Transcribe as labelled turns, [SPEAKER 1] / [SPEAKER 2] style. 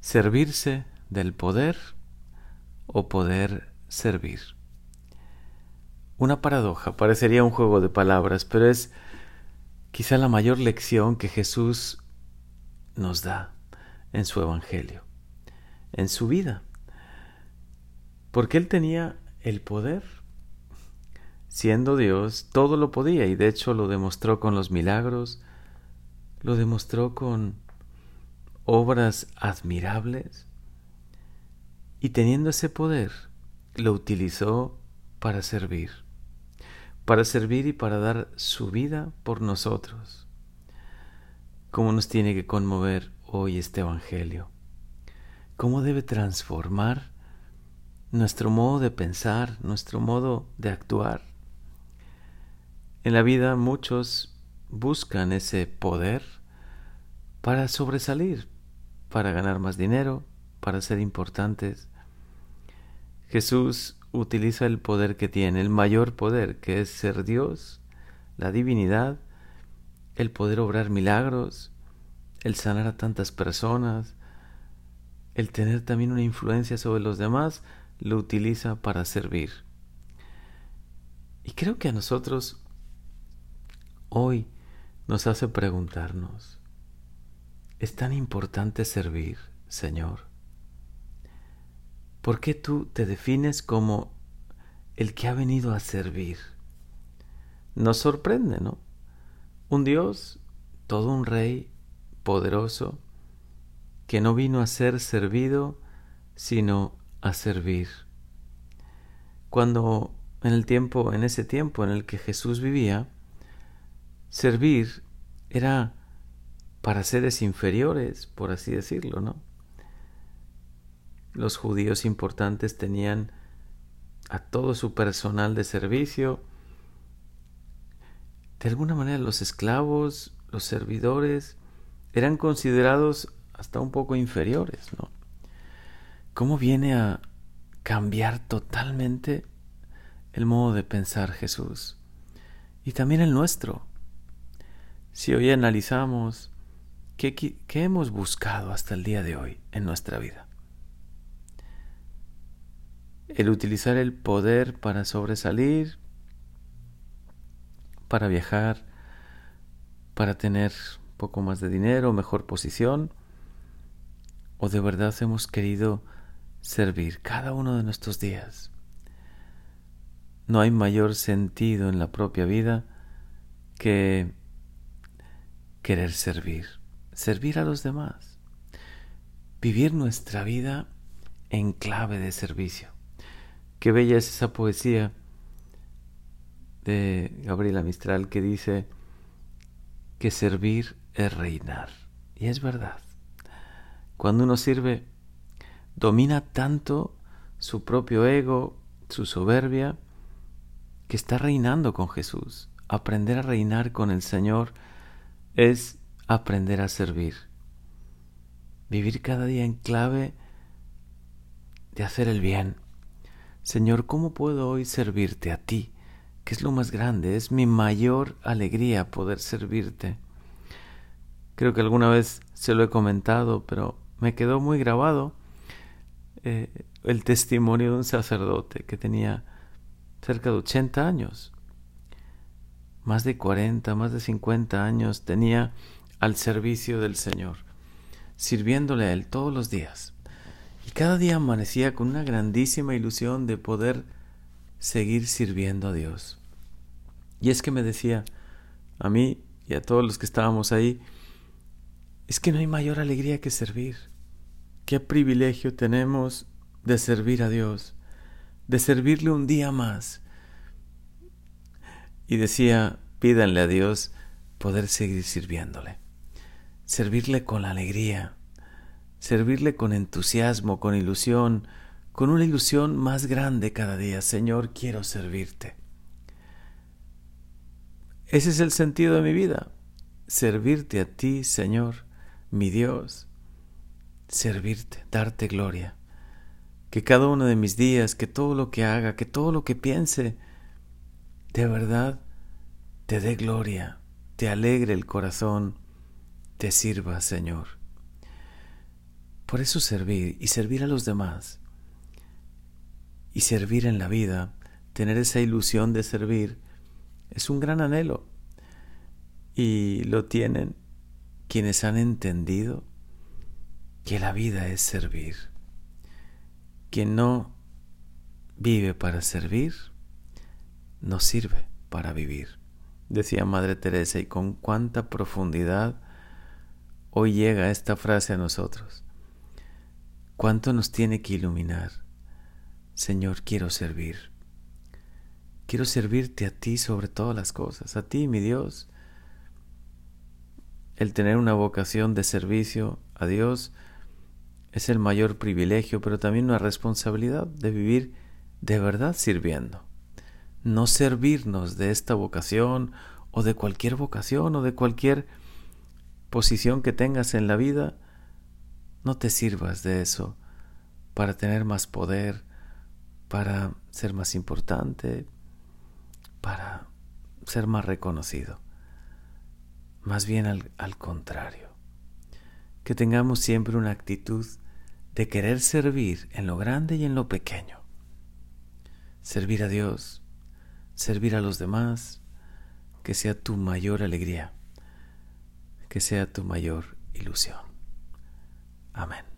[SPEAKER 1] servirse del poder o poder servir. Una paradoja, parecería un juego de palabras, pero es quizá la mayor lección que Jesús nos da en su Evangelio, en su vida. Porque Él tenía el poder. Siendo Dios, todo lo podía y de hecho lo demostró con los milagros, lo demostró con obras admirables y teniendo ese poder lo utilizó para servir, para servir y para dar su vida por nosotros. ¿Cómo nos tiene que conmover hoy este Evangelio? ¿Cómo debe transformar nuestro modo de pensar, nuestro modo de actuar? En la vida muchos buscan ese poder para sobresalir, para ganar más dinero, para ser importantes. Jesús utiliza el poder que tiene, el mayor poder, que es ser Dios, la divinidad, el poder obrar milagros, el sanar a tantas personas, el tener también una influencia sobre los demás, lo utiliza para servir. Y creo que a nosotros hoy nos hace preguntarnos, ¿Es tan importante servir, Señor? ¿Por qué tú te defines como el que ha venido a servir? Nos sorprende, ¿no? Un Dios, todo un rey poderoso, que no vino a ser servido, sino a servir. Cuando en el tiempo, en ese tiempo en el que Jesús vivía, servir era para seres inferiores, por así decirlo, ¿no? Los judíos importantes tenían a todo su personal de servicio. De alguna manera los esclavos, los servidores, eran considerados hasta un poco inferiores, ¿no? ¿Cómo viene a cambiar totalmente el modo de pensar Jesús? Y también el nuestro. Si hoy analizamos ¿Qué, hemos buscado hasta el día de hoy en nuestra vida? El utilizar el poder para sobresalir, para viajar, para tener poco más de dinero, mejor posición, o de verdad hemos querido servir cada uno de nuestros días. No hay mayor sentido en la propia vida que querer servir servir a los demás, vivir nuestra vida en clave de servicio. Qué bella es esa poesía de Gabriela Mistral que dice que servir es reinar. Y es verdad. Cuando uno sirve, domina tanto su propio ego, su soberbia, que está reinando con Jesús. Aprender a reinar con el Señor es aprender a servir. Vivir cada día en clave de hacer el bien. Señor, ¿cómo puedo hoy servirte a ti? Que es lo más grande, es mi mayor alegría poder servirte. Creo que alguna vez se lo he comentado, pero me quedó muy grabado eh, el testimonio de un sacerdote que tenía cerca de 80 años, más de 40, más de 50 años, tenía al servicio del Señor, sirviéndole a Él todos los días. Y cada día amanecía con una grandísima ilusión de poder seguir sirviendo a Dios. Y es que me decía a mí y a todos los que estábamos ahí, es que no hay mayor alegría que servir. Qué privilegio tenemos de servir a Dios, de servirle un día más. Y decía, pídanle a Dios poder seguir sirviéndole servirle con alegría, servirle con entusiasmo, con ilusión, con una ilusión más grande cada día. Señor, quiero servirte. Ese es el sentido de mi vida, servirte a ti, Señor, mi Dios, servirte, darte gloria. Que cada uno de mis días, que todo lo que haga, que todo lo que piense, de verdad te dé gloria, te alegre el corazón, te sirva, Señor. Por eso servir y servir a los demás y servir en la vida, tener esa ilusión de servir, es un gran anhelo. Y lo tienen quienes han entendido que la vida es servir. Quien no vive para servir, no sirve para vivir. Decía Madre Teresa, y con cuánta profundidad hoy llega esta frase a nosotros. ¿Cuánto nos tiene que iluminar? Señor, quiero servir. Quiero servirte a ti sobre todas las cosas, a ti, mi Dios. El tener una vocación de servicio a Dios es el mayor privilegio, pero también una responsabilidad de vivir de verdad sirviendo. No servirnos de esta vocación o de cualquier vocación o de cualquier posición que tengas en la vida no te sirvas de eso para tener más poder, para ser más importante, para ser más reconocido. Más bien al, al contrario. Que tengamos siempre una actitud de querer servir en lo grande y en lo pequeño. Servir a Dios, servir a los demás, que sea tu mayor alegría, que sea tu mayor ilusión. Amén.